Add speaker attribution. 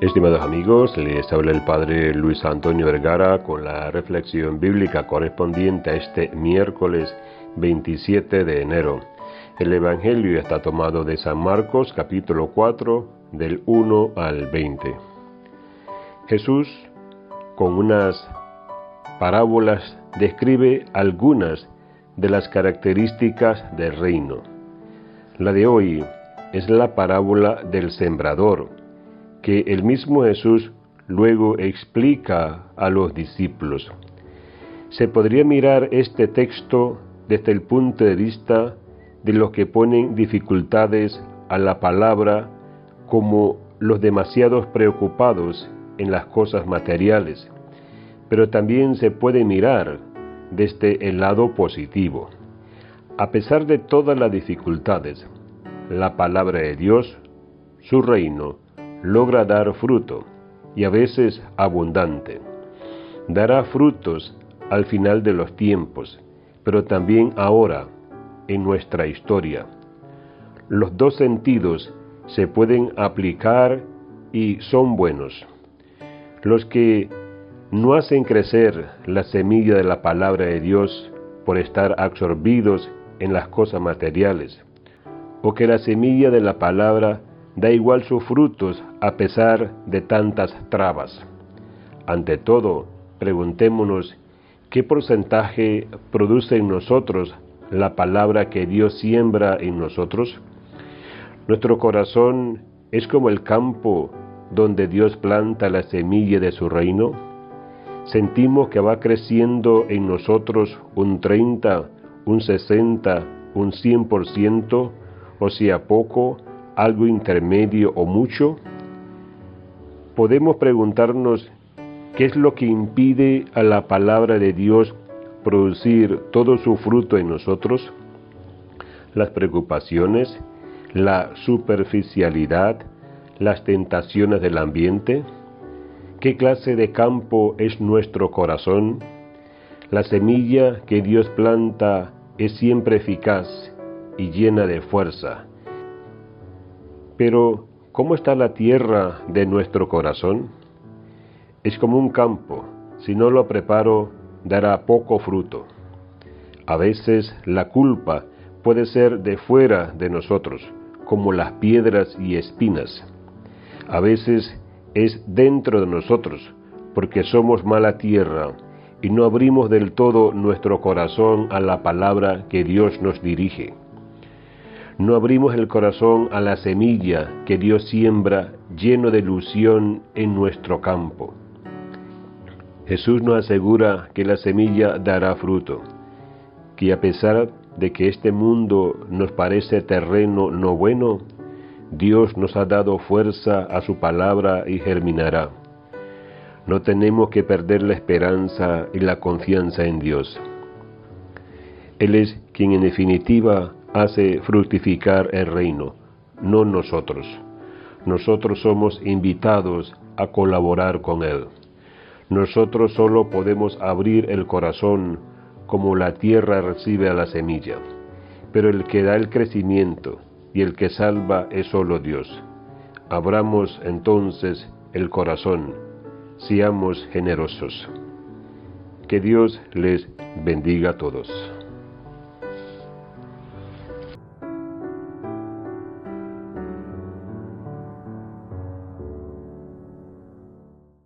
Speaker 1: Estimados amigos, les habla el Padre Luis Antonio Vergara con la reflexión bíblica correspondiente a este miércoles 27 de enero. El Evangelio está tomado de San Marcos capítulo 4 del 1 al 20. Jesús, con unas parábolas, describe algunas de las características del reino. La de hoy es la parábola del sembrador que el mismo Jesús luego explica a los discípulos. Se podría mirar este texto desde el punto de vista de los que ponen dificultades a la palabra como los demasiados preocupados en las cosas materiales, pero también se puede mirar desde el lado positivo. A pesar de todas las dificultades, la palabra de Dios, su reino, logra dar fruto, y a veces abundante. Dará frutos al final de los tiempos, pero también ahora, en nuestra historia. Los dos sentidos se pueden aplicar y son buenos. Los que no hacen crecer la semilla de la palabra de Dios por estar absorbidos en las cosas materiales, o que la semilla de la palabra da igual sus frutos a pesar de tantas trabas. Ante todo, preguntémonos qué porcentaje produce en nosotros la palabra que Dios siembra en nosotros. Nuestro corazón es como el campo donde Dios planta la semilla de su reino. Sentimos que va creciendo en nosotros un 30, un 60, un 100%, o si a poco, algo intermedio o mucho? Podemos preguntarnos qué es lo que impide a la palabra de Dios producir todo su fruto en nosotros. Las preocupaciones, la superficialidad, las tentaciones del ambiente. ¿Qué clase de campo es nuestro corazón? La semilla que Dios planta es siempre eficaz y llena de fuerza pero, ¿cómo está la tierra de nuestro corazón? Es como un campo, si no lo preparo, dará poco fruto. A veces la culpa puede ser de fuera de nosotros, como las piedras y espinas. A veces es dentro de nosotros, porque somos mala tierra y no abrimos del todo nuestro corazón a la palabra que Dios nos dirige no abrimos el corazón a la semilla que Dios siembra lleno de ilusión en nuestro campo. Jesús nos asegura que la semilla dará fruto, que a pesar de que este mundo nos parece terreno no bueno, Dios nos ha dado fuerza a su palabra y germinará. No tenemos que perder la esperanza y la confianza en Dios. Él es quien en definitiva hace fructificar el reino, no nosotros. Nosotros somos invitados a colaborar con Él. Nosotros solo podemos abrir el corazón como la tierra recibe a la semilla, pero el que da el crecimiento y el que salva es solo Dios. Abramos entonces el corazón, seamos generosos. Que Dios les bendiga a todos.